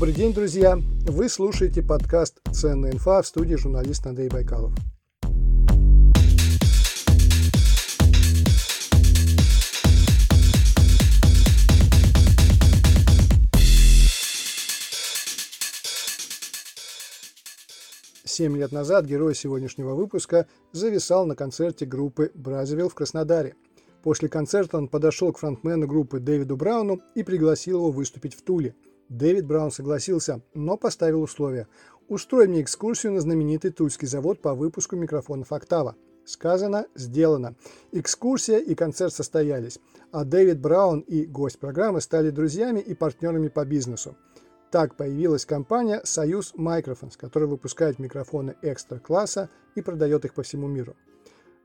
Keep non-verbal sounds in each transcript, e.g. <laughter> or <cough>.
Добрый день, друзья! Вы слушаете подкаст «Ценная инфа» в студии журналист Андрей Байкалов. Семь лет назад герой сегодняшнего выпуска зависал на концерте группы «Бразовилл» в Краснодаре. После концерта он подошел к фронтмену группы Дэвиду Брауну и пригласил его выступить в Туле. Дэвид Браун согласился, но поставил условия. «Устрой мне экскурсию на знаменитый тульский завод по выпуску микрофонов «Октава». Сказано, сделано. Экскурсия и концерт состоялись, а Дэвид Браун и гость программы стали друзьями и партнерами по бизнесу. Так появилась компания «Союз Microphones», которая выпускает микрофоны экстра-класса и продает их по всему миру.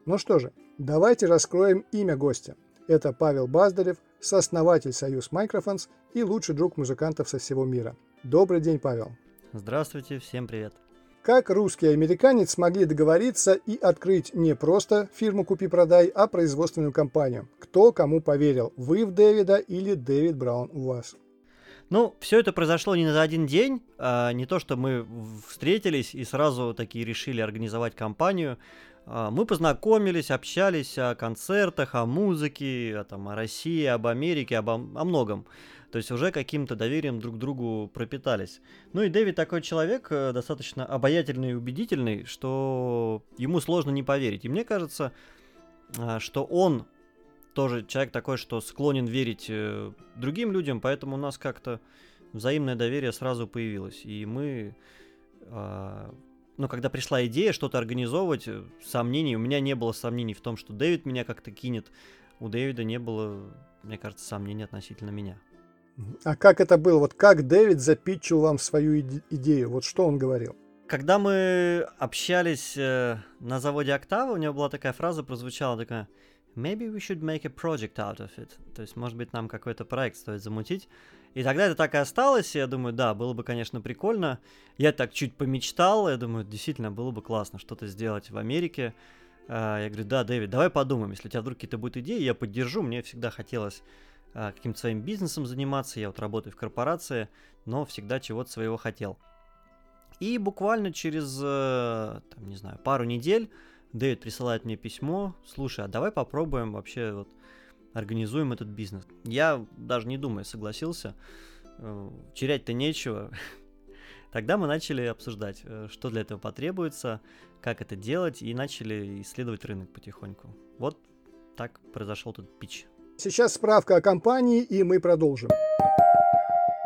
Ну что же, давайте раскроем имя гостя. Это Павел Баздарев, сооснователь «Союз Microphones» и лучший друг музыкантов со всего мира. Добрый день, Павел. Здравствуйте, всем привет. Как русский и американец смогли договориться и открыть не просто фирму «Купи-продай», а производственную компанию? Кто кому поверил? Вы в Дэвида или Дэвид Браун у вас? Ну, все это произошло не за один день, а не то, что мы встретились и сразу такие решили организовать компанию. А, мы познакомились, общались о концертах, о музыке, о, там, о России, об Америке, об, о многом. То есть уже каким-то доверием друг к другу пропитались. Ну и Дэвид такой человек, э, достаточно обаятельный и убедительный, что ему сложно не поверить. И мне кажется, а, что он тоже человек такой, что склонен верить э, другим людям, поэтому у нас как-то взаимное доверие сразу появилось. И мы, а, ну, когда пришла идея что-то организовывать, э, сомнений, у меня не было сомнений в том, что Дэвид меня как-то кинет. У Дэвида не было, мне кажется, сомнений относительно меня. А как это было? Вот как Дэвид запитчил вам свою идею? Вот что он говорил? Когда мы общались э, на заводе Октава, у него была такая фраза, прозвучала такая maybe we should make a project out of it. То есть, может быть, нам какой-то проект стоит замутить. И тогда это так и осталось, и я думаю, да, было бы, конечно, прикольно. Я так чуть помечтал, я думаю, действительно, было бы классно что-то сделать в Америке. А, я говорю, да, Дэвид, давай подумаем, если у тебя вдруг какие-то будут идеи, я поддержу, мне всегда хотелось каким-то своим бизнесом заниматься, я вот работаю в корпорации, но всегда чего-то своего хотел. И буквально через, э, там, не знаю, пару недель Дэвид присылает мне письмо, слушай, а давай попробуем вообще вот организуем этот бизнес. Я даже не думая согласился, э, терять-то нечего. <laughs> Тогда мы начали обсуждать, э, что для этого потребуется, как это делать, и начали исследовать рынок потихоньку. Вот так произошел этот пич. Сейчас справка о компании, и мы продолжим.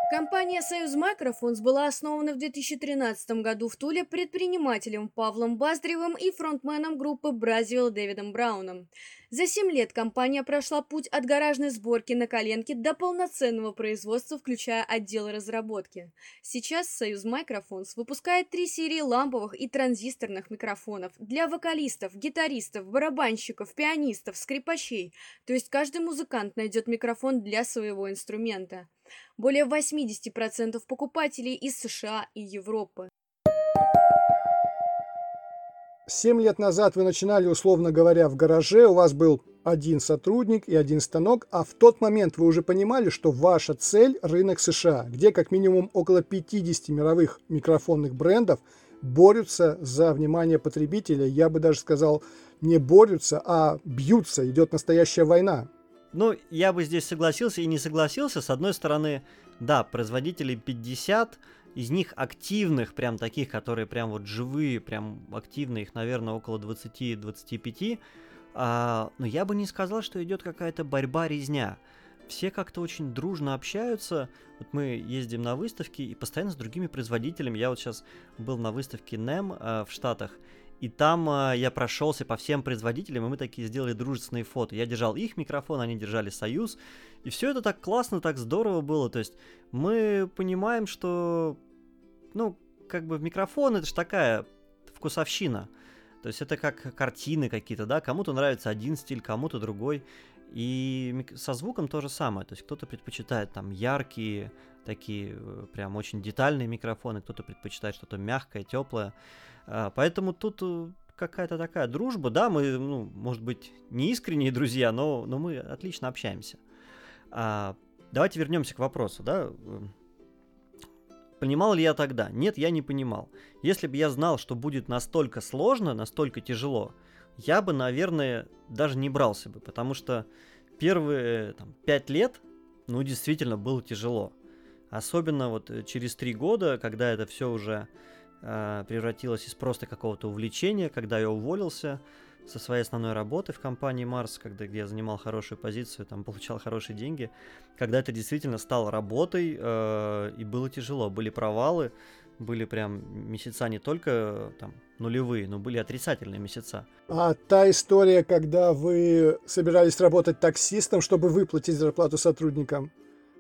Компания «Союз Макрофонс» была основана в 2013 году в Туле предпринимателем Павлом Баздревым и фронтменом группы «Бразил» Дэвидом Брауном. За семь лет компания прошла путь от гаражной сборки на коленке до полноценного производства, включая отдел разработки. Сейчас «Союз Microphones» выпускает три серии ламповых и транзисторных микрофонов для вокалистов, гитаристов, барабанщиков, пианистов, скрипачей. То есть каждый музыкант найдет микрофон для своего инструмента. Более 80% покупателей из США и Европы. Семь лет назад вы начинали, условно говоря, в гараже, у вас был один сотрудник и один станок, а в тот момент вы уже понимали, что ваша цель – рынок США, где как минимум около 50 мировых микрофонных брендов борются за внимание потребителя. Я бы даже сказал, не борются, а бьются, идет настоящая война. Ну, я бы здесь согласился и не согласился. С одной стороны, да, производителей 50, из них активных, прям таких, которые прям вот живые, прям активные, их, наверное, около 20-25. А, но я бы не сказал, что идет какая-то борьба-резня. Все как-то очень дружно общаются. Вот мы ездим на выставки и постоянно с другими производителями. Я вот сейчас был на выставке NEM э, в Штатах, и там э, я прошелся по всем производителям, и мы такие сделали дружественные фото. Я держал их микрофон, они держали Союз. И все это так классно, так здорово было. То есть мы понимаем, что, ну, как бы микрофон это же такая вкусовщина. То есть это как картины какие-то, да, кому-то нравится один стиль, кому-то другой. И со звуком то же самое. То есть кто-то предпочитает там яркие, такие э, прям очень детальные микрофоны, кто-то предпочитает что-то мягкое, теплое. А, поэтому тут э, какая-то такая дружба, да, мы, ну, может быть, не искренние друзья, но, но мы отлично общаемся. А, давайте вернемся к вопросу, да. Понимал ли я тогда? Нет, я не понимал. Если бы я знал, что будет настолько сложно, настолько тяжело, я бы, наверное, даже не брался бы, потому что первые там, пять лет, ну, действительно было тяжело. Особенно вот э, через три года, когда это все уже э, превратилось из просто какого-то увлечения, когда я уволился со своей основной работы в компании Марс, когда где я занимал хорошую позицию, там получал хорошие деньги, когда это действительно стало работой э, и было тяжело, были провалы, были прям месяца не только там нулевые, но были отрицательные месяца. А та история, когда вы собирались работать таксистом, чтобы выплатить зарплату сотрудникам,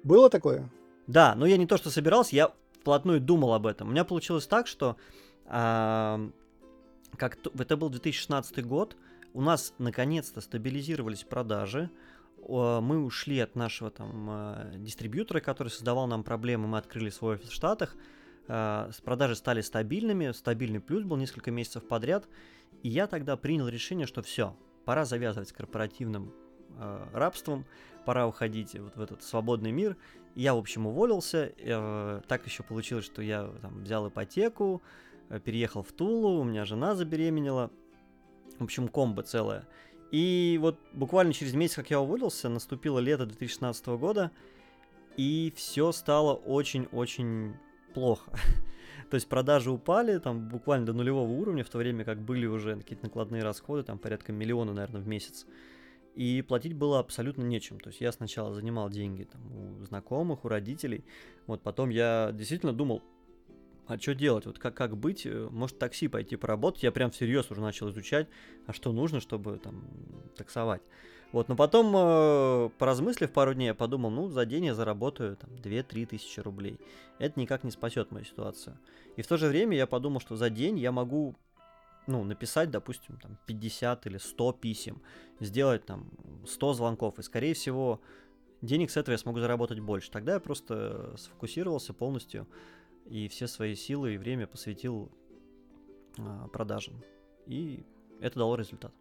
было такое? Да, но я не то, что собирался, я вплотную думал об этом. У меня получилось так, что э, как это был 2016 год, у нас наконец-то стабилизировались продажи, мы ушли от нашего там а, дистрибьютора, который создавал нам проблемы, мы открыли свой офис в Штатах, а, продажи стали стабильными, стабильный плюс был несколько месяцев подряд, и я тогда принял решение, что все, пора завязывать с корпоративным э, рабством, пора уходить вот в этот свободный мир. Я, в общем, уволился. Э, так еще получилось, что я там, взял ипотеку, э, переехал в Тулу, у меня жена забеременела. В общем, комбо целое. И вот буквально через месяц, как я уволился, наступило лето 2016 года, и все стало очень-очень плохо. <laughs> То есть продажи упали там буквально до нулевого уровня, в то время как были уже какие-то накладные расходы, там порядка миллиона, наверное, в месяц и платить было абсолютно нечем. То есть я сначала занимал деньги там, у знакомых, у родителей, вот потом я действительно думал, а что делать, вот как, как быть, э, может такси пойти поработать, я прям всерьез уже начал изучать, а что нужно, чтобы там таксовать. Вот, но потом, э, поразмыслив пару дней, я подумал, ну, за день я заработаю там 2-3 тысячи рублей. Это никак не спасет мою ситуацию. И в то же время я подумал, что за день я могу ну, написать, допустим, там 50 или 100 писем, сделать там 100 звонков, и, скорее всего, денег с этого я смогу заработать больше. Тогда я просто сфокусировался полностью и все свои силы и время посвятил а, продажам. И это дало результат.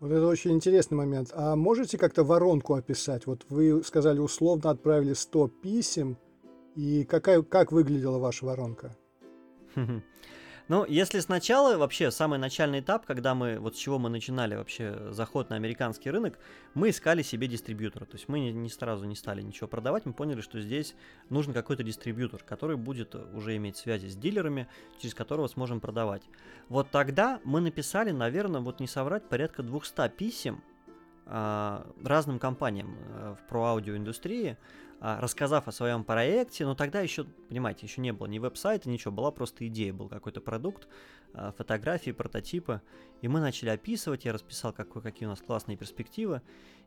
Вот это очень интересный момент. А можете как-то воронку описать? Вот вы сказали, условно отправили 100 писем, и какая, как выглядела ваша воронка? <laughs> Ну, если сначала, вообще, самый начальный этап, когда мы, вот с чего мы начинали вообще заход на американский рынок, мы искали себе дистрибьютора. То есть мы не, не сразу не стали ничего продавать, мы поняли, что здесь нужен какой-то дистрибьютор, который будет уже иметь связи с дилерами, через которого сможем продавать. Вот тогда мы написали, наверное, вот не соврать, порядка 200 писем э, разным компаниям э, в про-аудиоиндустрии, а, рассказав о своем проекте, но тогда еще, понимаете, еще не было ни веб-сайта, ничего, была просто идея, был какой-то продукт, а, фотографии, прототипы, и мы начали описывать, я расписал, какой, какие у нас классные перспективы,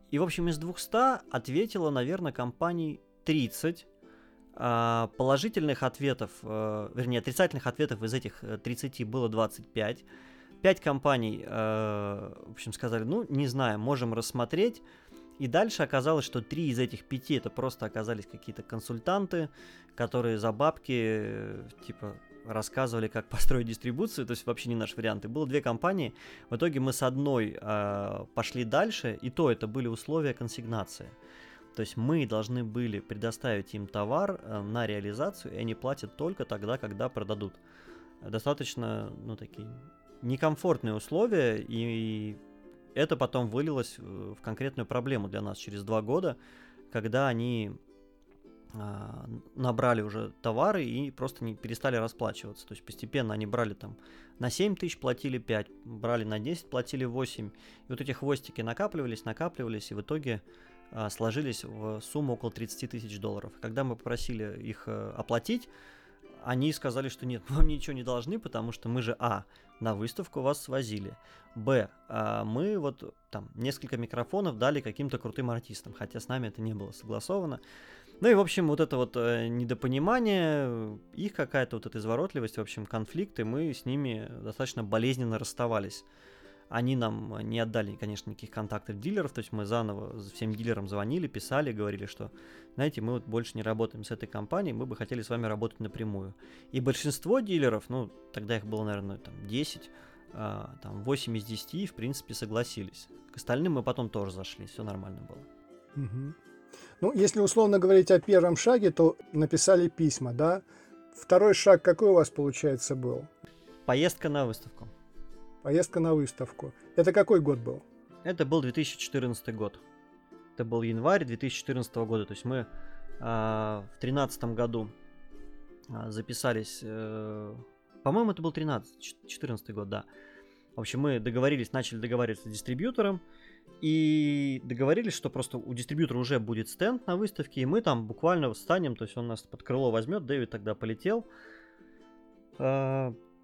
и, в общем, из 200 ответила, наверное, компаний 30, а, положительных ответов, вернее, отрицательных ответов из этих 30 э, было 25, 5 компаний, в общем, сказали, ну, не знаю, можем рассмотреть, и дальше оказалось, что три из этих пяти это просто оказались какие-то консультанты, которые за бабки, типа, рассказывали, как <laughs> построить дистрибуцию, то есть вообще не наш вариант. И было две компании. В итоге мы с одной э, пошли дальше, и то это были условия консигнации. То есть мы должны были предоставить им товар э, на реализацию, и они платят только тогда, когда продадут. Достаточно, ну, такие некомфортные условия, и это потом вылилось в конкретную проблему для нас через два года, когда они а, набрали уже товары и просто не перестали расплачиваться. То есть постепенно они брали там на 7 тысяч платили 5, брали на 10, платили 8. И вот эти хвостики накапливались, накапливались, и в итоге а, сложились в сумму около 30 тысяч долларов. Когда мы попросили их а, оплатить, они сказали, что нет, мы <laughs> вам ничего не должны, потому что мы же, а, на выставку вас свозили, б, а мы вот там несколько микрофонов дали каким-то крутым артистам, хотя с нами это не было согласовано. Ну и, в общем, вот это вот э, недопонимание, их какая-то вот эта изворотливость, в общем, конфликты, мы с ними достаточно болезненно расставались. Они нам не отдали, конечно, никаких контактов дилеров, то есть мы заново всем дилерам звонили, писали, говорили, что, знаете, мы вот больше не работаем с этой компанией, мы бы хотели с вами работать напрямую. И большинство дилеров, ну, тогда их было, наверное, там 10, а, там 8 из 10, в принципе, согласились. К остальным мы потом тоже зашли, все нормально было. Угу. Ну, если условно говорить о первом шаге, то написали письма, да, второй шаг какой у вас, получается, был? Поездка на выставку. Поездка на выставку. Это какой год был? Это был 2014 год. Это был январь 2014 года. То есть мы э, в 2013 году э, записались... Э, по-моему, это был 13, 14 год, да. В общем, мы договорились, начали договариваться с дистрибьютором. И договорились, что просто у дистрибьютора уже будет стенд на выставке, и мы там буквально встанем, то есть он нас под крыло возьмет, Дэвид тогда полетел.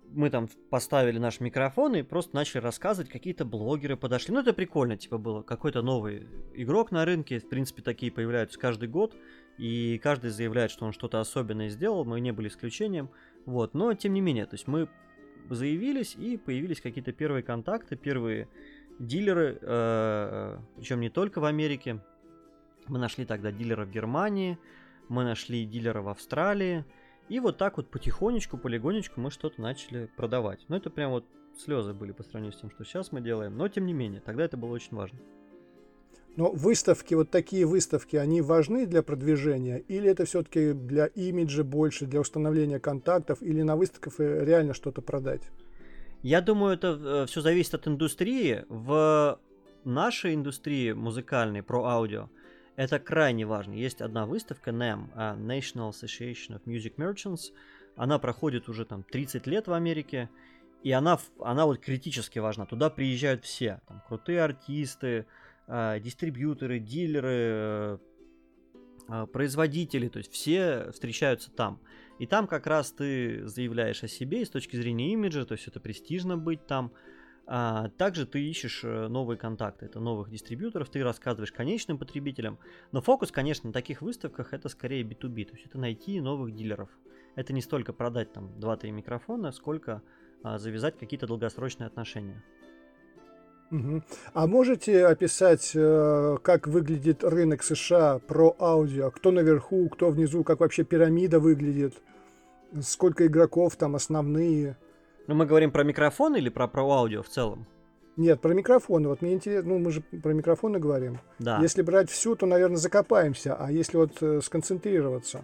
Мы там поставили наш микрофон и просто начали рассказывать, какие-то блогеры подошли. Ну, это прикольно, типа, было какой-то новый игрок на рынке, в принципе, такие появляются каждый год, и каждый заявляет, что он что-то особенное сделал, мы не были исключением, вот, но тем не менее, то есть мы заявились, и появились какие-то первые контакты, первые дилеры, э, причем не только в Америке. Мы нашли тогда дилера в Германии, мы нашли дилера в Австралии, и вот так вот потихонечку, полигонечку мы что-то начали продавать. Но это прям вот слезы были по сравнению с тем, что сейчас мы делаем. Но тем не менее, тогда это было очень важно. Но выставки, вот такие выставки, они важны для продвижения? Или это все-таки для имиджа больше, для установления контактов? Или на выставках реально что-то продать? Я думаю, это э, все зависит от индустрии. В нашей индустрии музыкальной, про аудио, это крайне важно. Есть одна выставка NAM, а, National Association of Music Merchants. Она проходит уже там 30 лет в Америке. И она, она вот критически важна. Туда приезжают все. Там, крутые артисты, а, дистрибьюторы, дилеры, а, производители. То есть все встречаются там. И там как раз ты заявляешь о себе и с точки зрения имиджа, то есть это престижно быть там. А, также ты ищешь э, новые контакты, это новых дистрибьюторов, ты рассказываешь конечным потребителям. Но фокус, конечно, на таких выставках это скорее B2B, то есть это найти новых дилеров. Это не столько продать там 2-3 микрофона, сколько а, завязать какие-то долгосрочные отношения. Угу. А можете описать, э, как выглядит рынок США про аудио? Кто наверху, кто внизу, как вообще пирамида выглядит? Сколько игроков там основные? Ну, мы говорим про микрофон или про, про аудио в целом? Нет, про микрофоны. Вот мне интересно, ну мы же про микрофоны говорим. Да. Если брать всю, то, наверное, закопаемся. А если вот э, сконцентрироваться?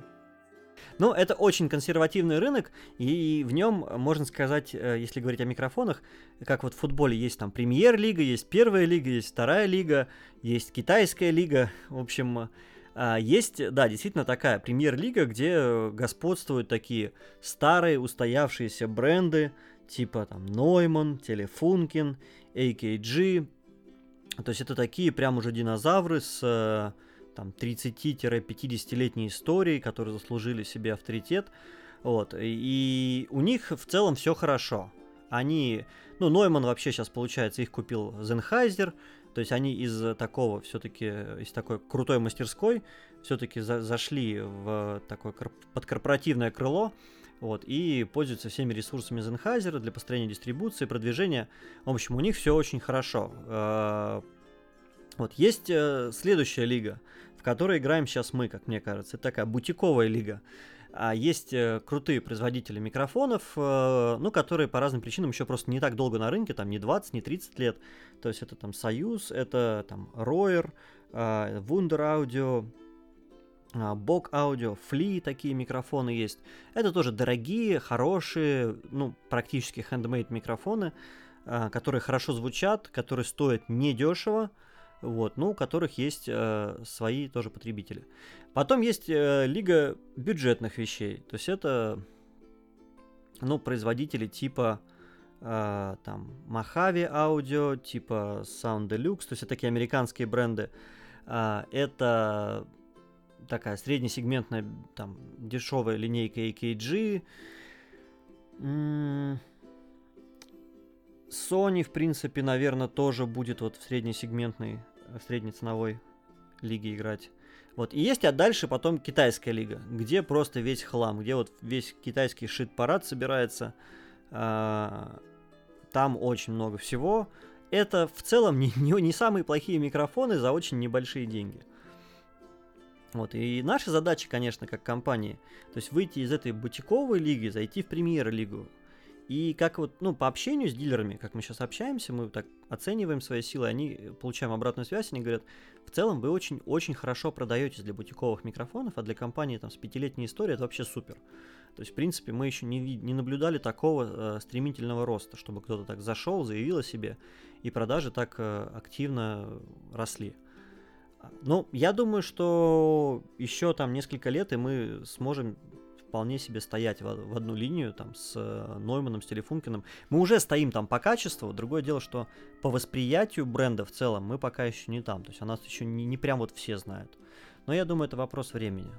Ну, это очень консервативный рынок, и в нем, можно сказать, э, если говорить о микрофонах, как вот в футболе есть там премьер-лига, есть первая лига, есть вторая лига, есть китайская лига, в общем, а, есть, да, действительно такая премьер-лига, где господствуют такие старые устоявшиеся бренды, типа там Neumann, Telefunken, AKG. То есть это такие прям уже динозавры с э, там 30-50-летней историей, которые заслужили себе авторитет. Вот. И у них в целом все хорошо. Они, ну, Нойман вообще сейчас, получается, их купил Зенхайзер, то есть они из такого все-таки, из такой крутой мастерской все-таки за зашли в такое подкорпоративное крыло, вот, и пользуются всеми ресурсами Зенхайзера для построения дистрибуции, продвижения. В общем, у них все очень хорошо. А, вот, есть э, следующая лига, в которой играем сейчас мы, как мне кажется. Это такая бутиковая лига. А есть э, крутые производители микрофонов, э, ну, которые по разным причинам еще просто не так долго на рынке, там не 20, не 30 лет. То есть это там Союз, это там Royer, Wunder Audio, Бок Аудио, Фли такие микрофоны есть. Это тоже дорогие, хорошие, ну, практически handmade микрофоны, которые хорошо звучат, которые стоят недешево, вот, ну, у которых есть э, свои тоже потребители. Потом есть э, лига бюджетных вещей, то есть это, ну, производители типа э, там Mojave Audio, типа Sound Deluxe, то есть это такие американские бренды. Э, это такая среднесегментная, там, дешевая линейка AKG. Sony, в принципе, наверное, тоже будет вот в среднесегментной в среднеценовой лиге играть. Вот. И есть, а дальше потом китайская лига, где просто весь хлам, где вот весь китайский шит-парад собирается. А, там очень много всего. Это в целом не, <laughs> не, не самые плохие микрофоны за очень небольшие деньги. Вот, и наша задача, конечно, как компании, то есть выйти из этой бутиковой лиги, зайти в премьер-лигу, и как вот, ну, по общению с дилерами, как мы сейчас общаемся, мы так оцениваем свои силы, они э, получаем обратную связь, они говорят, в целом вы очень-очень хорошо продаетесь для бутиковых микрофонов, а для компании там с пятилетней историей это вообще супер. То есть, в принципе, мы еще не, не наблюдали такого э, стремительного роста, чтобы кто-то так зашел, заявил о себе, и продажи так э, активно росли. Ну, я думаю, что еще там несколько лет, и мы сможем вполне себе стоять в, в одну линию там с э, Нойманом, с Телефункиным. Мы уже стоим там по качеству. Другое дело, что по восприятию бренда в целом мы пока еще не там. То есть о нас еще не, не прям вот все знают. Но я думаю, это вопрос времени.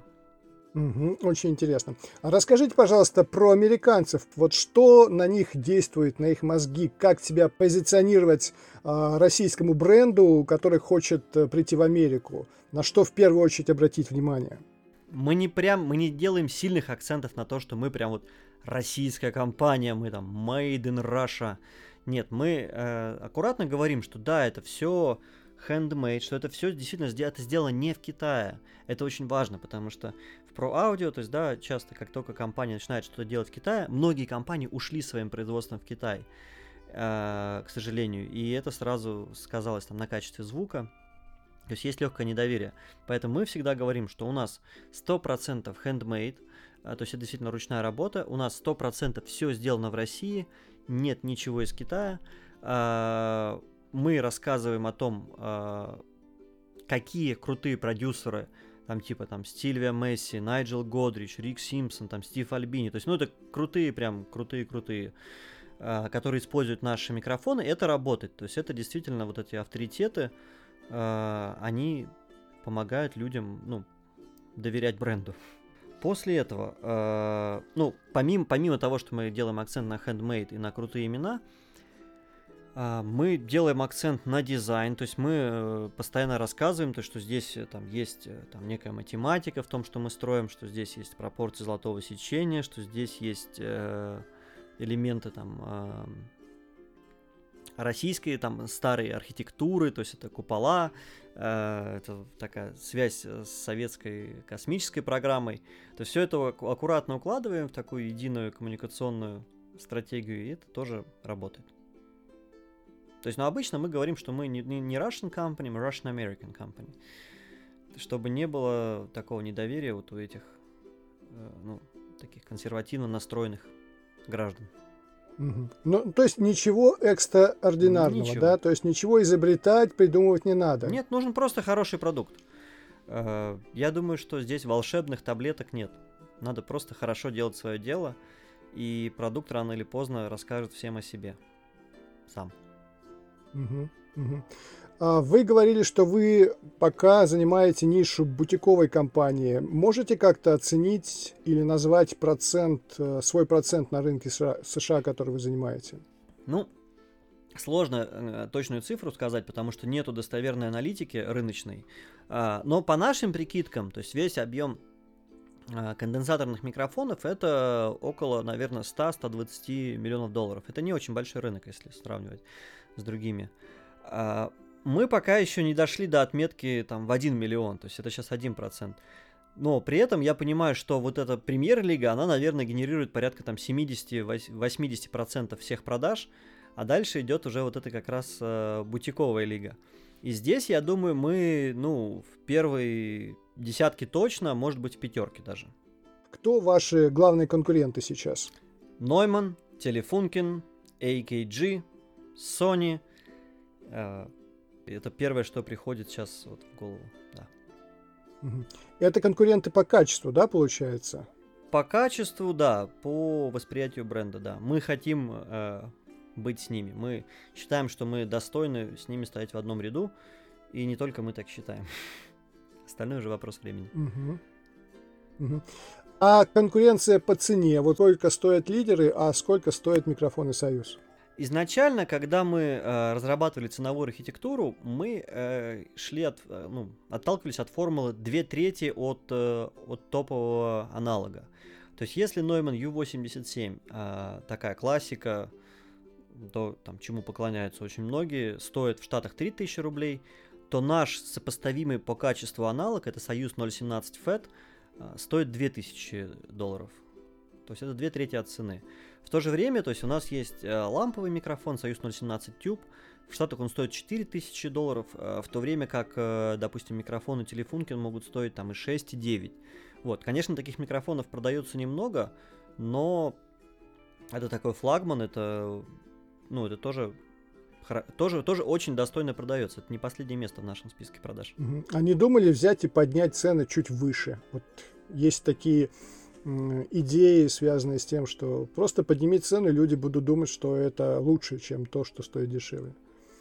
Угу, очень интересно. А расскажите, пожалуйста, про американцев. Вот что на них действует, на их мозги? Как себя позиционировать э, российскому бренду, который хочет э, прийти в Америку? На что в первую очередь обратить внимание? мы не прям, мы не делаем сильных акцентов на то, что мы прям вот российская компания, мы там made in Russia. Нет, мы э, аккуратно говорим, что да, это все handmade, что это все действительно это сделано не в Китае. Это очень важно, потому что в Pro Audio, то есть, да, часто, как только компания начинает что-то делать в Китае, многие компании ушли своим производством в Китай, э, к сожалению, и это сразу сказалось там на качестве звука, то есть есть легкое недоверие. Поэтому мы всегда говорим, что у нас 100% handmade, а, то есть это действительно ручная работа, у нас 100% все сделано в России, нет ничего из Китая. А, мы рассказываем о том, а, какие крутые продюсеры, там типа там Стильвия Месси, Найджел Годрич, Рик Симпсон, там Стив Альбини, то есть, ну это крутые, прям крутые-крутые, которые используют наши микрофоны, это работает, то есть это действительно вот эти авторитеты, э, они помогают людям, ну, доверять бренду. После этого, э, ну, помимо, помимо того, что мы делаем акцент на handmade и на крутые имена, э, мы делаем акцент на дизайн, то есть мы э, постоянно рассказываем, то, что здесь э, там есть э, там, некая математика в том, что мы строим, что здесь есть пропорции золотого сечения, что здесь есть э, элементы там э, российской там старой архитектуры, то есть это купола, э, это такая связь с советской космической программой. То есть все это аккуратно укладываем в такую единую коммуникационную стратегию, и это тоже работает. То есть, ну, обычно мы говорим, что мы не, не Russian company, мы Russian American company. Чтобы не было такого недоверия вот у этих, э, ну, таких консервативно настроенных граждан. Угу. Ну, то есть ничего экстраординарного, ничего. да? То есть ничего изобретать, придумывать не надо. Нет, нужен просто хороший продукт. Э, я думаю, что здесь волшебных таблеток нет. Надо просто хорошо делать свое дело, и продукт рано или поздно расскажет всем о себе. Сам. А, вы говорили, что вы пока занимаете нишу бутиковой компании. Можете как-то оценить или назвать процент, э, свой процент на рынке США, который вы занимаете? Ну, сложно э, точную цифру сказать, потому что нету достоверной аналитики рыночной. А, но по нашим прикидкам, то есть весь объем а, конденсаторных микрофонов это около, наверное, 100-120 миллионов долларов. Это не очень большой рынок, если сравнивать с другими. А, мы пока еще не дошли до отметки там в 1 миллион, то есть это сейчас 1%. Но при этом я понимаю, что вот эта премьер-лига, она, наверное, генерирует порядка там 70-80% всех продаж, а дальше идет уже вот это как раз э, бутиковая лига. И здесь, я думаю, мы, ну, в первой десятке точно, может быть, в пятерке даже. Кто ваши главные конкуренты сейчас? Нойман, Телефункин, AKG, Sony, э, это первое, что приходит сейчас вот в голову. Да. Это конкуренты по качеству, да, получается? По качеству, да, по восприятию бренда, да. Мы хотим э, быть с ними. Мы считаем, что мы достойны с ними стоять в одном ряду, и не только мы так считаем. <laughs> Остальное уже вопрос времени. Угу. Угу. А конкуренция по цене, вот сколько стоят лидеры, а сколько стоят микрофоны Союз? Изначально, когда мы э, разрабатывали ценовую архитектуру, мы э, шли от, э, ну, отталкивались от формулы 2 трети от, э, от топового аналога. То есть, если Neumann U87 э, такая классика, то там, чему поклоняются очень многие, стоит в Штатах 3000 рублей, то наш сопоставимый по качеству аналог, это Союз 017 FET, э, стоит 2000 долларов. То есть это две трети от цены. В то же время, то есть у нас есть э, ламповый микрофон Союз 017 Tube, в Штатах он стоит 4000 долларов, э, в то время как, э, допустим, микрофоны Телефункин могут стоить там и 6, и 9. Вот, конечно, таких микрофонов продается немного, но это такой флагман, это, ну, это тоже тоже, тоже очень достойно продается. Это не последнее место в нашем списке продаж. Они думали взять и поднять цены чуть выше. Вот есть такие идеи, связанные с тем, что просто подними цены, люди будут думать, что это лучше, чем то, что стоит дешевле.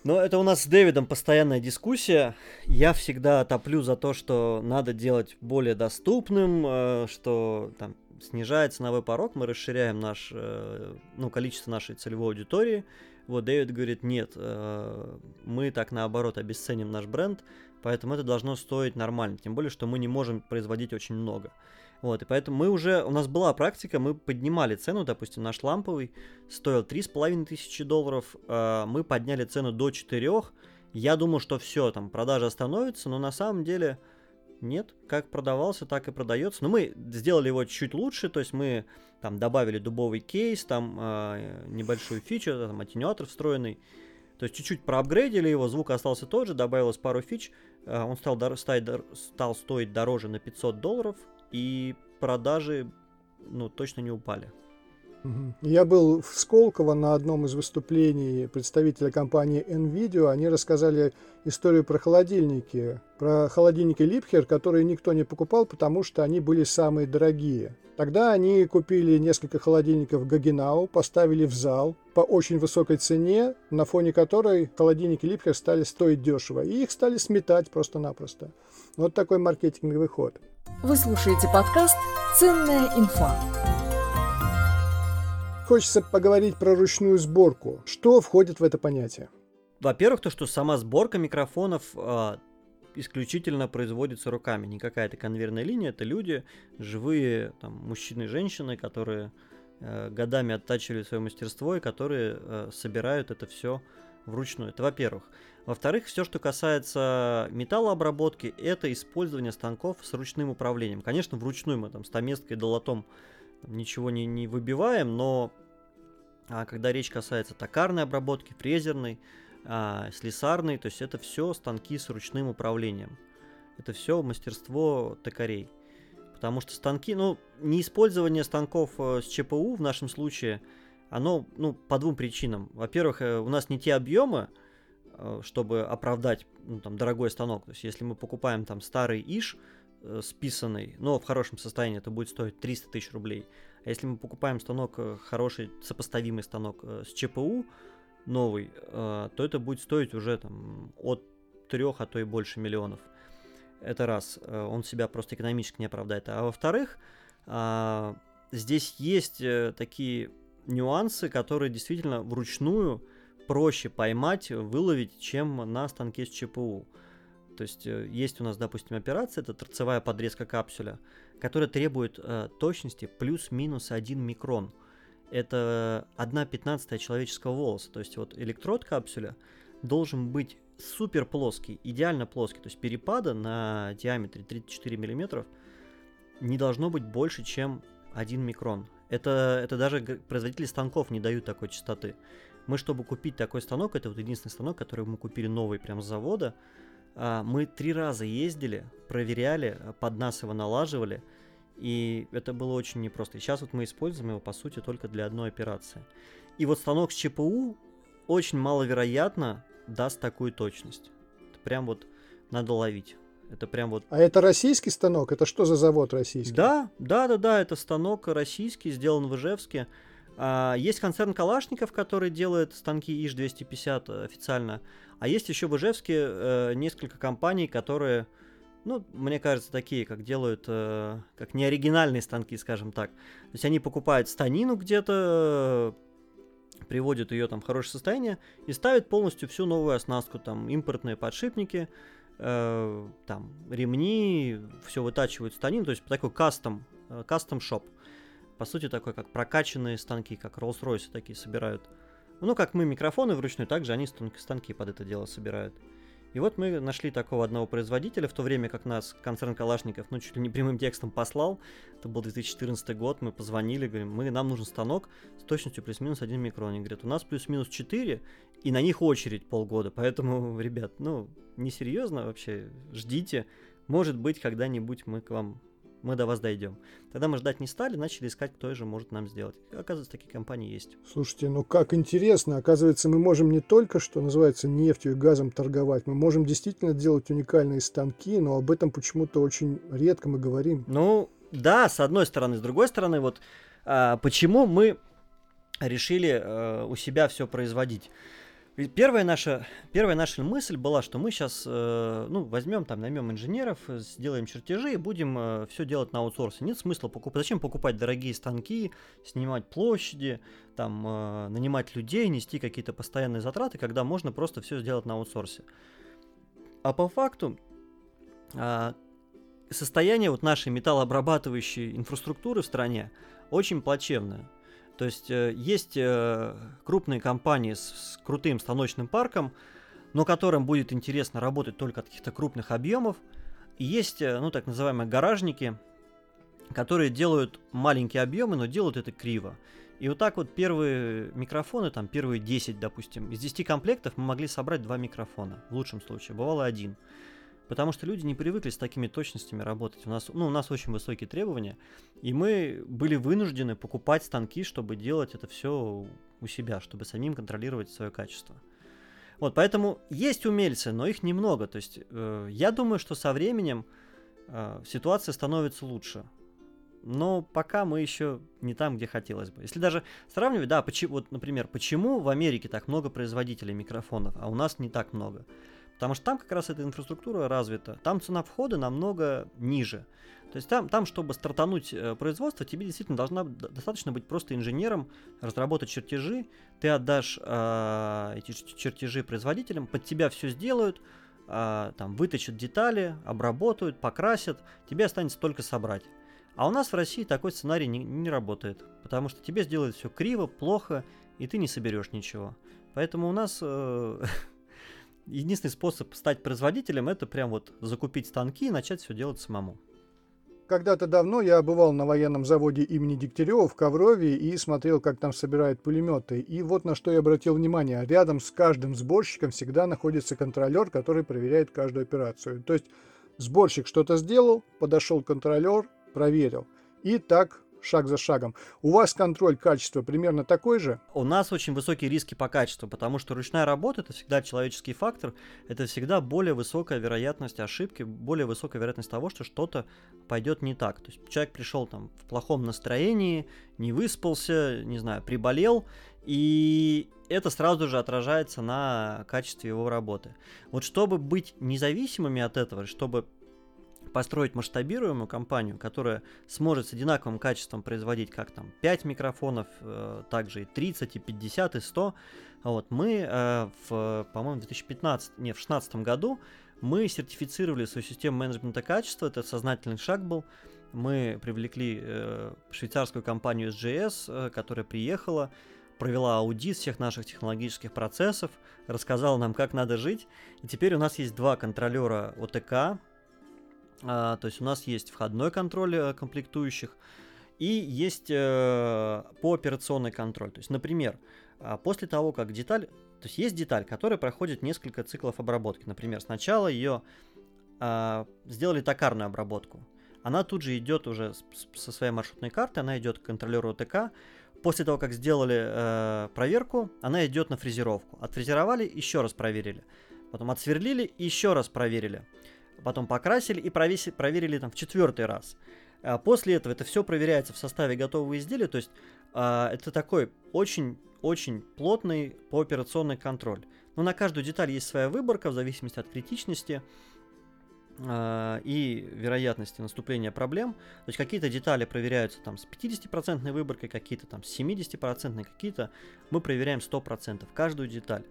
Но это у нас с Дэвидом постоянная дискуссия. Я всегда топлю за то, что надо делать более доступным, э, что там снижает ценовой порог, мы расширяем наш, э, ну, количество нашей целевой аудитории. Вот Дэвид говорит, нет, э, мы так наоборот обесценим наш бренд, поэтому это должно стоить нормально. Тем более, что мы не можем производить очень много. Вот, и поэтому мы уже, у нас была практика, мы поднимали цену, допустим, наш ламповый стоил 3,5 тысячи долларов, э, мы подняли цену до 4, я думал, что все, там, продажа остановится, но на самом деле нет, как продавался, так и продается. Но мы сделали его чуть лучше, то есть мы там добавили дубовый кейс, там э, небольшую фичу, там аттенюатор встроенный. То есть чуть-чуть проапгрейдили его, звук остался тот же, добавилось пару фич. Э, он стал, дор- стал стоить дороже на 500 долларов, и продажи ну, точно не упали. Я был в Сколково на одном из выступлений представителя компании NVIDIA. Они рассказали историю про холодильники. Про холодильники Липхер, которые никто не покупал, потому что они были самые дорогие. Тогда они купили несколько холодильников Гагенау, поставили в зал по очень высокой цене, на фоне которой холодильники Липхер стали стоить дешево. И их стали сметать просто-напросто. Вот такой маркетинговый ход. Вы слушаете подкаст «Ценная инфа». Хочется поговорить про ручную сборку. Что входит в это понятие? Во-первых, то, что сама сборка микрофонов э, исключительно производится руками. Не какая-то конвейерная линия, это люди, живые там, мужчины и женщины, которые э, годами оттачивали свое мастерство и которые э, собирают это все вручную. Это во-первых. Во-вторых, все, что касается металлообработки, это использование станков с ручным управлением. Конечно, вручную мы там стаместкой, долотом ничего не, не выбиваем, но а, когда речь касается токарной обработки, фрезерной, а, слесарной, то есть это все станки с ручным управлением. Это все мастерство токарей. Потому что станки, ну, не использование станков э, с ЧПУ в нашем случае, оно, ну, по двум причинам. Во-первых, э, у нас не те объемы, чтобы оправдать ну, там, дорогой станок. То есть, если мы покупаем там старый иш, э, списанный, но в хорошем состоянии, это будет стоить 300 тысяч рублей. А если мы покупаем станок, э, хороший, сопоставимый станок с ЧПУ, новый, то это будет стоить уже там от 3, а то и больше миллионов. Это раз, он себя просто экономически не оправдает. А во-вторых, здесь есть такие нюансы, которые действительно вручную проще поймать, выловить, чем на станке с ЧПУ. То есть э, есть у нас, допустим, операция, это торцевая подрезка капсуля, которая требует э, точности плюс-минус 1 микрон. Это 1 пятнадцатая человеческого волоса. То есть вот электрод капсуля должен быть супер плоский, идеально плоский. То есть перепада на диаметре 34 миллиметров не должно быть больше, чем 1 микрон. Это, это даже производители станков не дают такой частоты. Мы, чтобы купить такой станок, это вот единственный станок, который мы купили новый прямо с завода, а, мы три раза ездили, проверяли, а, под нас его налаживали, и это было очень непросто. И сейчас вот мы используем его, по сути, только для одной операции. И вот станок с ЧПУ очень маловероятно даст такую точность. Это прям вот надо ловить. Это прям вот... А это российский станок? Это что за завод российский? Да, да, да, да, это станок российский, сделан в Ижевске. А, есть концерн Калашников, который делает станки ИЖ-250 э, официально. А есть еще в Ижевске э, несколько компаний, которые, ну, мне кажется, такие, как делают, э, как неоригинальные станки, скажем так. То есть они покупают станину где-то, приводят ее там в хорошее состояние и ставят полностью всю новую оснастку, там импортные подшипники, там ремни, все вытачивают станину, то есть такой кастом, кастом шоп по сути, такой, как прокачанные станки, как Rolls-Royce такие собирают. Ну, как мы микрофоны вручную, также они станки, под это дело собирают. И вот мы нашли такого одного производителя, в то время как нас концерн Калашников, ну, чуть ли не прямым текстом послал. Это был 2014 год, мы позвонили, говорим, мы, нам нужен станок с точностью плюс-минус 1 микрон. Они говорят, у нас плюс-минус 4, и на них очередь полгода. Поэтому, <laughs> ребят, ну, несерьезно вообще, ждите. Может быть, когда-нибудь мы к вам мы до вас дойдем. Тогда мы ждать не стали, начали искать, кто же может нам сделать. Оказывается, такие компании есть. Слушайте, ну как интересно. Оказывается, мы можем не только, что называется, нефтью и газом торговать, мы можем действительно делать уникальные станки, но об этом почему-то очень редко мы говорим. Ну, да, с одной стороны. С другой стороны, вот а, почему мы решили а, у себя все производить? Первая наша, первая наша мысль была, что мы сейчас э, ну, возьмем, там, наймем инженеров, сделаем чертежи и будем э, все делать на аутсорсе. Нет смысла покупать. Зачем покупать дорогие станки, снимать площади, там, э, нанимать людей, нести какие-то постоянные затраты, когда можно просто все сделать на аутсорсе. А по факту э, состояние вот нашей металлообрабатывающей инфраструктуры в стране очень плачевное. То есть э, есть э, крупные компании с, с крутым станочным парком, но которым будет интересно работать только от каких-то крупных объемов. И есть, э, ну, так называемые гаражники, которые делают маленькие объемы, но делают это криво. И вот так вот первые микрофоны, там первые 10, допустим, из 10 комплектов мы могли собрать два микрофона, в лучшем случае, бывало один. Потому что люди не привыкли с такими точностями работать. У нас, ну, у нас очень высокие требования, и мы были вынуждены покупать станки, чтобы делать это все у себя, чтобы самим контролировать свое качество. Вот, поэтому есть умельцы, но их немного. То есть э, я думаю, что со временем э, ситуация становится лучше. Но пока мы еще не там, где хотелось бы. Если даже сравнивать, да, почему, вот, например, почему в Америке так много производителей микрофонов, а у нас не так много? Потому что там как раз эта инфраструктура развита. Там цена входа намного ниже. То есть там, там чтобы стартануть э, производство, тебе действительно должна достаточно быть просто инженером, разработать чертежи, ты отдашь э, эти чертежи производителям, под тебя все сделают, э, там выточат детали, обработают, покрасят, тебе останется только собрать. А у нас в России такой сценарий не, не работает, потому что тебе сделают все криво, плохо, и ты не соберешь ничего. Поэтому у нас э, <laughs> единственный способ стать производителем это прям вот закупить станки и начать все делать самому. Когда-то давно я бывал на военном заводе имени Дегтярева в Коврове и смотрел, как там собирают пулеметы. И вот на что я обратил внимание. Рядом с каждым сборщиком всегда находится контролер, который проверяет каждую операцию. То есть сборщик что-то сделал, подошел контролер, проверил. И так шаг за шагом. У вас контроль качества примерно такой же? У нас очень высокие риски по качеству, потому что ручная работа это всегда человеческий фактор, это всегда более высокая вероятность ошибки, более высокая вероятность того, что что-то пойдет не так. То есть человек пришел там в плохом настроении, не выспался, не знаю, приболел, и это сразу же отражается на качестве его работы. Вот чтобы быть независимыми от этого, чтобы построить масштабируемую компанию, которая сможет с одинаковым качеством производить как там 5 микрофонов, э, также и 30, и 50, и 100, вот, мы э, в, по-моему, 2015, не, в 2016 году мы сертифицировали свою систему менеджмента качества, это сознательный шаг был, мы привлекли э, швейцарскую компанию SGS, э, которая приехала, провела аудит всех наших технологических процессов, рассказала нам, как надо жить. И теперь у нас есть два контролера ОТК, то есть у нас есть входной контроль э, комплектующих и есть э, пооперационный контроль. То есть, например, э, после того, как деталь... То есть есть деталь, которая проходит несколько циклов обработки. Например, сначала ее э, сделали токарную обработку. Она тут же идет уже со своей маршрутной карты, она идет к контролеру ОТК. После того, как сделали э, проверку, она идет на фрезеровку. Отфрезеровали, еще раз проверили. Потом отсверлили, еще раз проверили потом покрасили и провеси, проверили там в четвертый раз. А после этого это все проверяется в составе готового изделия, то есть а, это такой очень-очень плотный пооперационный контроль. Но на каждую деталь есть своя выборка в зависимости от критичности а, и вероятности наступления проблем. То есть какие-то детали проверяются там с 50% выборкой, какие-то там с 70%, какие-то мы проверяем 100%, каждую деталь.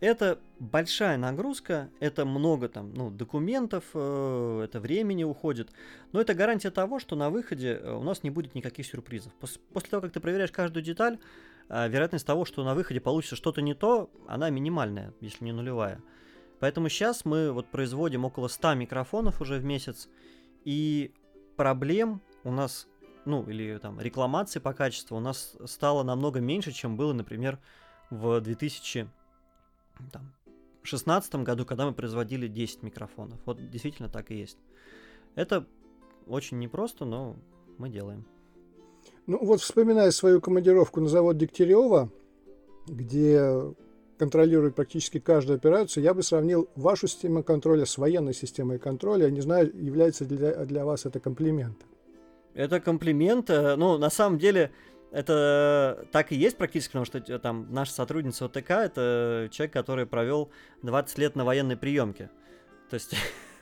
Это большая нагрузка, это много там, ну, документов, э, это времени уходит, но это гарантия того, что на выходе э, у нас не будет никаких сюрпризов. Пос- после того, как ты проверяешь каждую деталь, э, вероятность того, что на выходе получится что-то не то, она минимальная, если не нулевая. Поэтому сейчас мы вот производим около 100 микрофонов уже в месяц, и проблем у нас, ну, или там рекламации по качеству у нас стало намного меньше, чем было, например, в 2000 там, 2016 году, когда мы производили 10 микрофонов. Вот действительно так и есть. Это очень непросто, но мы делаем. Ну вот вспоминая свою командировку на завод Дегтярева, где контролирует практически каждую операцию, я бы сравнил вашу систему контроля с военной системой контроля. Я не знаю, является для, для вас это комплиментом. Это комплимент. Э, ну, на самом деле, это так и есть практически, потому что э, там наша сотрудница ОТК это человек, который провел 20 лет на военной приемке. То есть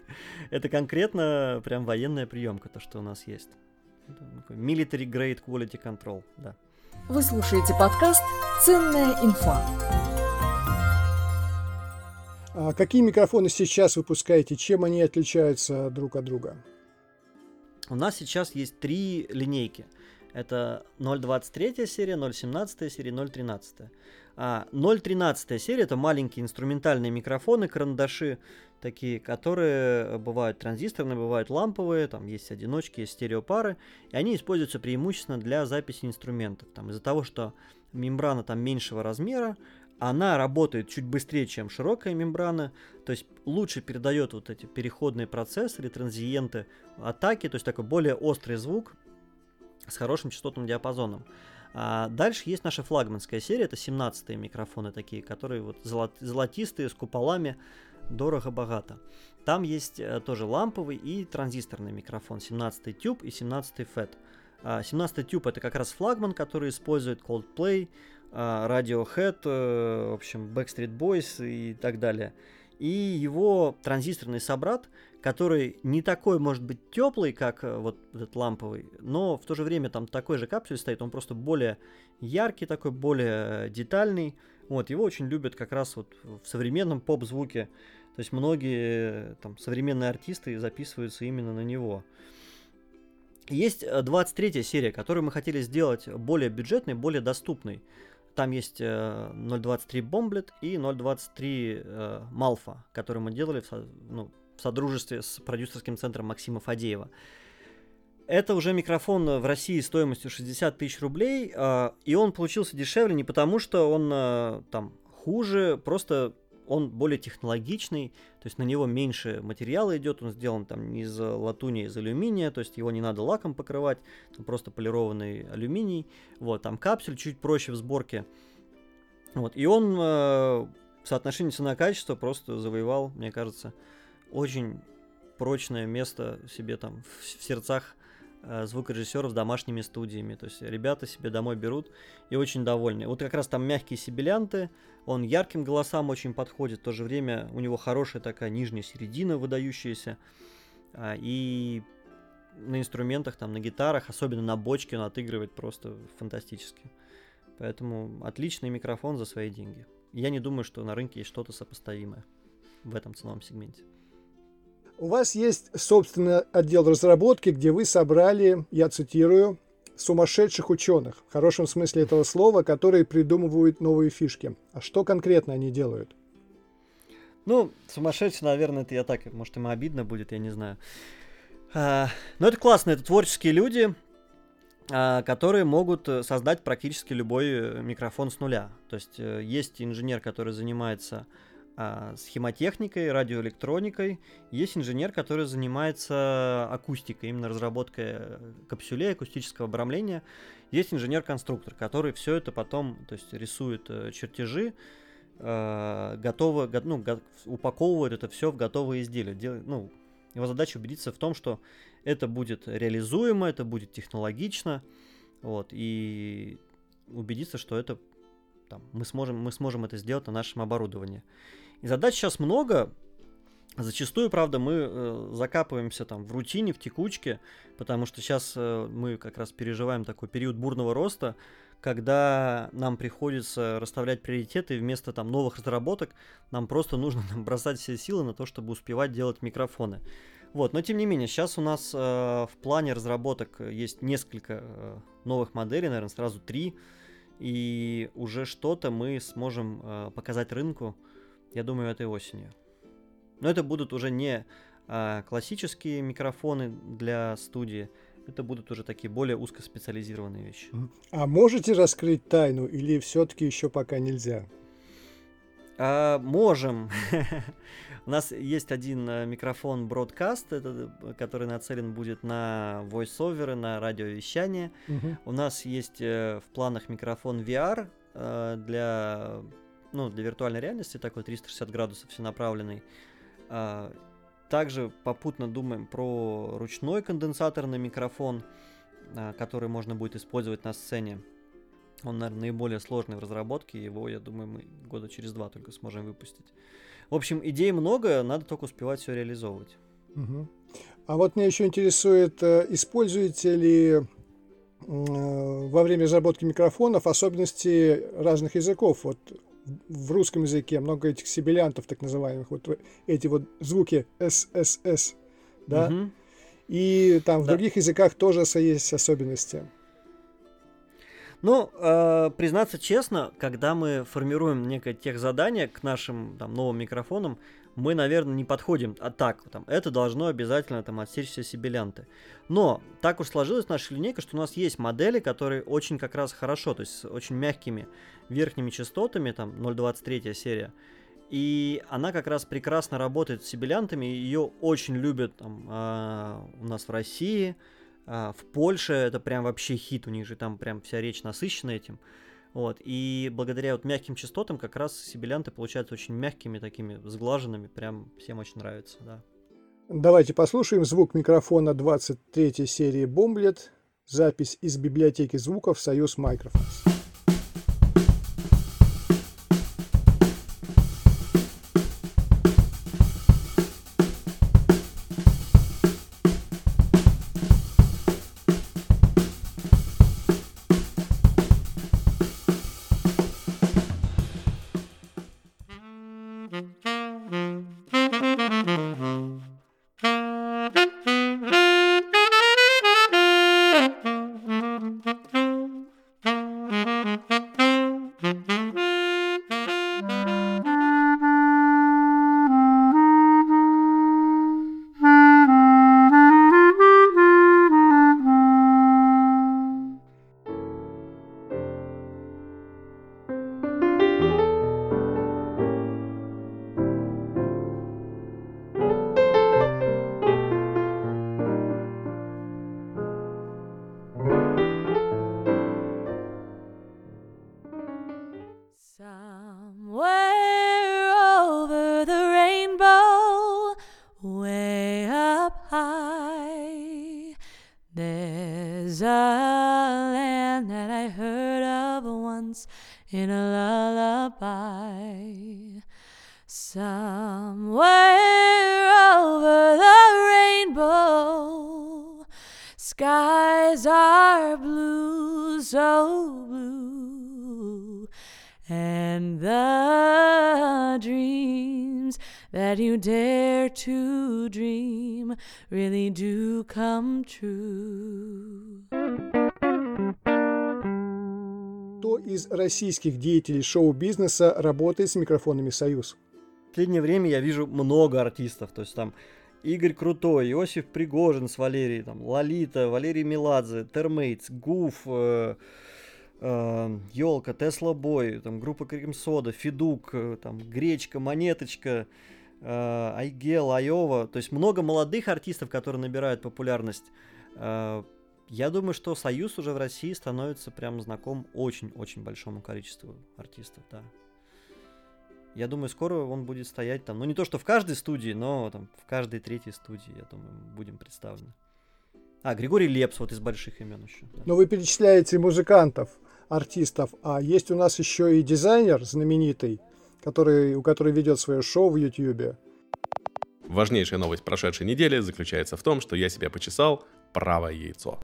<laughs> это конкретно прям военная приемка, то, что у нас есть. Military Grade Quality Control, да. Вы слушаете подкаст «Ценная инфа». А какие микрофоны сейчас выпускаете? Чем они отличаются друг от друга? У нас сейчас есть три линейки. Это 0.23 серия, 0.17 серия, 0.13. А 0.13 серия это маленькие инструментальные микрофоны, карандаши такие, которые бывают транзисторные, бывают ламповые, там есть одиночки, есть стереопары, и они используются преимущественно для записи инструментов. Там из-за того, что мембрана там меньшего размера, она работает чуть быстрее, чем широкая мембрана, то есть лучше передает вот эти переходные процессоры, транзиенты атаки, то есть такой более острый звук с хорошим частотным диапазоном. А дальше есть наша флагманская серия, это 17-е микрофоны такие, которые вот золотистые, с куполами, дорого-богато. Там есть э, тоже ламповый и транзисторный микрофон, 17-й тюб и 17-й FET. 17-й тюб это как раз флагман, который использует Coldplay, а, Radiohead, э, в общем, Backstreet Boys и так далее. И его транзисторный собрат, который не такой, может быть, теплый, как э, вот этот ламповый, но в то же время там такой же капсуль стоит, он просто более яркий такой, более детальный. Вот, его очень любят как раз вот в современном поп-звуке. То есть многие там современные артисты записываются именно на него. Есть 23 э, серия, которую мы хотели сделать более бюджетной, более доступной. Там есть 0.23 Бомблет и 0.23 Малфа, который мы делали ну, в содружестве с продюсерским центром Максима Фадеева. Это уже микрофон в России стоимостью 60 тысяч рублей, э, и он получился дешевле не потому, что он э, там хуже, просто он более технологичный, то есть на него меньше материала идет, он сделан там не из латуни, а из алюминия, то есть его не надо лаком покрывать, там просто полированный алюминий, вот, там капсуль чуть проще в сборке, вот, и он э, в соотношении цена-качество просто завоевал, мне кажется, очень прочное место себе там в, в сердцах э, звукорежиссеров с домашними студиями. То есть ребята себе домой берут и очень довольны. Вот как раз там мягкие сибилянты, он ярким голосам очень подходит, в то же время у него хорошая такая нижняя середина выдающаяся. А, и на инструментах, там, на гитарах, особенно на бочке, он отыгрывает просто фантастически. Поэтому отличный микрофон за свои деньги. Я не думаю, что на рынке есть что-то сопоставимое в этом ценовом сегменте. У вас есть собственный отдел разработки, где вы собрали, я цитирую, сумасшедших ученых, в хорошем смысле этого слова, которые придумывают новые фишки. А что конкретно они делают? Ну, сумасшедший, наверное, это я так, может, им обидно будет, я не знаю. А, но это классно, это творческие люди, а, которые могут создать практически любой э, микрофон с нуля. То есть э, есть инженер, который занимается а, схемотехникой, радиоэлектроникой. Есть инженер, который занимается акустикой, именно разработкой э, капсулей, акустического обрамления. Есть инженер-конструктор, который все это потом то есть, рисует э, чертежи, э, готово, ну, упаковывает это все в готовые изделия. Дел, ну, его задача убедиться в том, что это будет реализуемо, это будет технологично, вот, и убедиться, что это там, мы, сможем, мы сможем это сделать на нашем оборудовании. И задач сейчас много. Зачастую, правда, мы э, закапываемся там в рутине, в текучке, потому что сейчас э, мы как раз переживаем такой период бурного роста, когда нам приходится расставлять приоритеты, и вместо там новых разработок нам просто нужно <laughs> там, бросать все силы на то, чтобы успевать делать микрофоны. Вот, но тем не менее, сейчас у нас э, в плане разработок есть несколько э, новых моделей, наверное, сразу три, и уже что-то мы сможем э, показать рынку я думаю, этой осенью. Но это будут уже не а, классические микрофоны для студии, это будут уже такие более узкоспециализированные вещи. А можете раскрыть тайну или все-таки еще пока нельзя? А, можем. <laughs> У нас есть один э, микрофон Broadcast, это, который нацелен будет на voice-оверы, на радиовещание. Мгм. У нас есть э, в планах микрофон VR э, для, ну, для виртуальной реальности, такой 360 градусов всенаправленный. А, Также попутно думаем про ручной конденсаторный микрофон, а, который можно будет использовать на сцене. Он, наверное, наиболее сложный в разработке, его, я думаю, мы года через два только сможем выпустить. В общем, идей много, надо только успевать все реализовывать. Мгм. А вот меня еще интересует, э, используете ли э, во время разработки микрофонов особенности разных языков? Вот в русском языке много этих сибилянтов, так называемых, вот эти вот звуки ССС, да? Мгм. И там в Да. других языках тоже есть особенности. Ну, э, признаться честно, когда мы формируем некое тех задание к нашим там, новым микрофонам, мы, наверное, не подходим а так. Там, это должно обязательно там, отсечь все сибилянты. Но так уж сложилась наша линейка, что у нас есть модели, которые очень как раз хорошо, то есть с очень мягкими верхними частотами, там 0.23 серия. И она как раз прекрасно работает с сибилянтами, ее очень любят там, а, у нас в России, а, в Польше это прям вообще хит, у них же там прям вся речь насыщена этим. Вот, и благодаря вот мягким частотам как раз сибилянты получаются очень мягкими, такими сглаженными, прям всем очень нравится, да. Давайте послушаем звук микрофона 23 серии Бомблет. Запись из библиотеки звуков Союз Microphones. A lullaby. Somewhere over the rainbow, skies are blue, so blue. And the dreams that you dare to dream really do come true. Кто из российских деятелей шоу-бизнеса работает с микрофонами Союз? В последнее время я вижу много артистов, то есть там Игорь Крутой, Иосиф Пригожин с Валерией, там, Лолита, Валерий Меладзе, Термейтс, Гуф, э, Елка, Тесла Бой, там, группа Крем Сода, Федук, э, там, Гречка, Монеточка, э, Айгел, Айова, то есть много молодых артистов, которые набирают популярность. Э, я думаю, что Союз уже в России становится прям знаком очень-очень большому количеству артистов, да. Я думаю, скоро он будет стоять там, ну не то, что в каждой студии, но там в каждой третьей студии, я думаю, будем представлены. А, Григорий Лепс, вот из больших имен еще. да. Но вы перечисляете музыкантов, артистов, а есть у нас еще и дизайнер знаменитый, который, у которого ведет свое шоу в Ютьюбе. Важнейшая новость прошедшей недели заключается в том, что я себя почесал правое яйцо.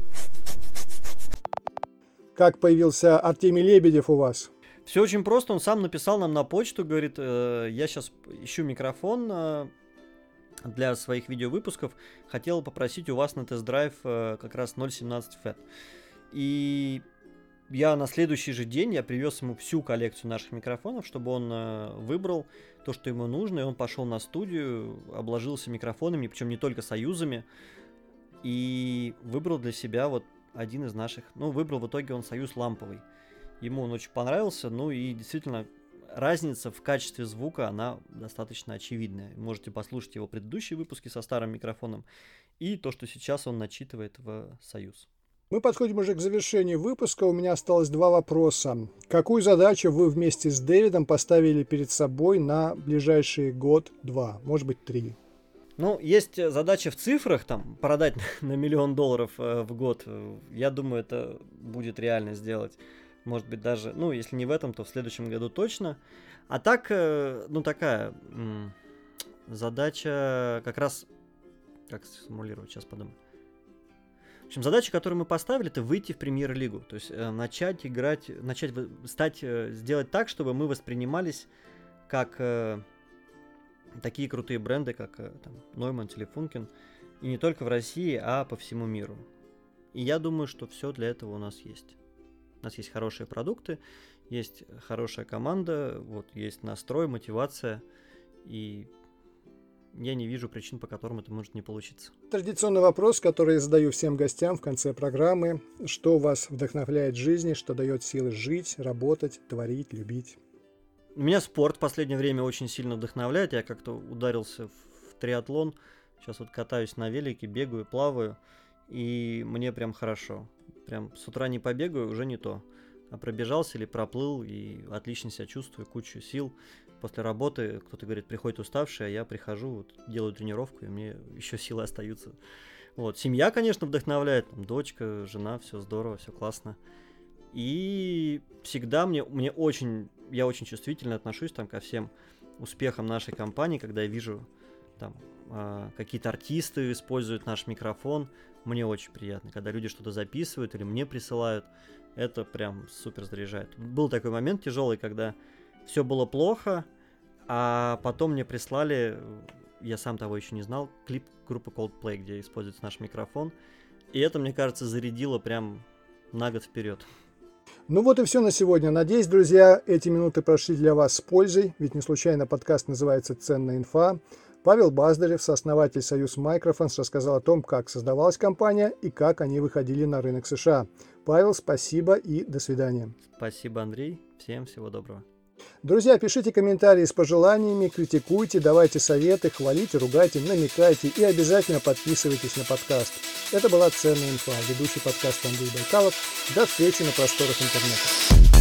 Как появился Артемий Лебедев у вас? Все очень просто, он сам написал нам на почту, говорит, «Э, я сейчас ищу микрофон э, для своих видеовыпусков, хотел попросить у вас на тест-драйв э, как раз 0.17 FET. И я на следующий же день я привез ему всю коллекцию наших микрофонов, чтобы он э, выбрал то, что ему нужно, и он пошел на студию, обложился микрофонами, причем не только союзами, и выбрал для себя вот один из наших, ну, выбрал в итоге он союз ламповый. Ему он очень понравился, ну и действительно разница в качестве звука, она достаточно очевидная. Можете послушать его предыдущие выпуски со старым микрофоном и то, что сейчас он начитывает в Союз. Мы подходим уже к завершению выпуска. У меня осталось два вопроса. Какую задачу вы вместе с Дэвидом поставили перед собой на ближайший год-два, может быть, три? Ну, есть задача в цифрах, там, продать <laughs> на миллион долларов э, в год. Я думаю, это будет реально сделать. Может быть, даже, ну, если не в этом, то в следующем году точно. А так, э, ну, такая м- задача как раз... Как сформулировать, сейчас подумаю. В общем, задача, которую мы поставили, это выйти в премьер-лигу. То есть э, начать играть, начать стать, э, сделать так, чтобы мы воспринимались как э, такие крутые бренды, как э, там, Neumann Funkin. И не только в России, а по всему миру. И я думаю, что все для этого у нас есть. У нас есть хорошие продукты, есть хорошая команда, вот есть настрой, мотивация. И я не вижу причин, по которым это может не получиться. Традиционный вопрос, который я задаю всем гостям в конце программы. Что вас вдохновляет в жизни, что дает силы жить, работать, творить, любить? Меня спорт в последнее время очень сильно вдохновляет. Я как-то ударился в триатлон. Сейчас вот катаюсь на велике, бегаю, плаваю. И мне прям хорошо. Прям с утра не побегаю, уже не то. А пробежался или проплыл, и отлично себя чувствую, кучу сил после работы кто-то говорит, приходит уставший, а я прихожу, вот, делаю тренировку, и мне еще силы остаются. Вот. Семья, конечно, вдохновляет. Там, дочка, жена, все здорово, все классно. И всегда мне, мне очень, я очень чувствительно отношусь там ко всем успехам нашей компании, когда я вижу там э, какие-то артисты используют наш микрофон, мне очень приятно, когда люди что-то записывают или мне присылают, это прям супер заряжает. Был такой момент тяжелый, когда все было плохо, а потом мне прислали, я сам того еще не знал, клип группы Coldplay, где используется наш микрофон. И это, мне кажется, зарядило прям на год вперед. Ну вот и все на сегодня. Надеюсь, друзья, эти минуты прошли для вас с пользой, ведь не случайно подкаст называется «Ценная инфа». Павел Баздарев, сооснователь Союз Microphones, рассказал о том, как создавалась компания и как они выходили на рынок США. Павел, спасибо и до свидания. Спасибо, Андрей. Всем всего доброго. Друзья, пишите комментарии с пожеланиями, критикуйте, давайте советы, хвалите, ругайте, намекайте и обязательно подписывайтесь на подкаст. Это была «Ценная инфа», ведущий подкаст Андрей Байкалов. До встречи на просторах интернета.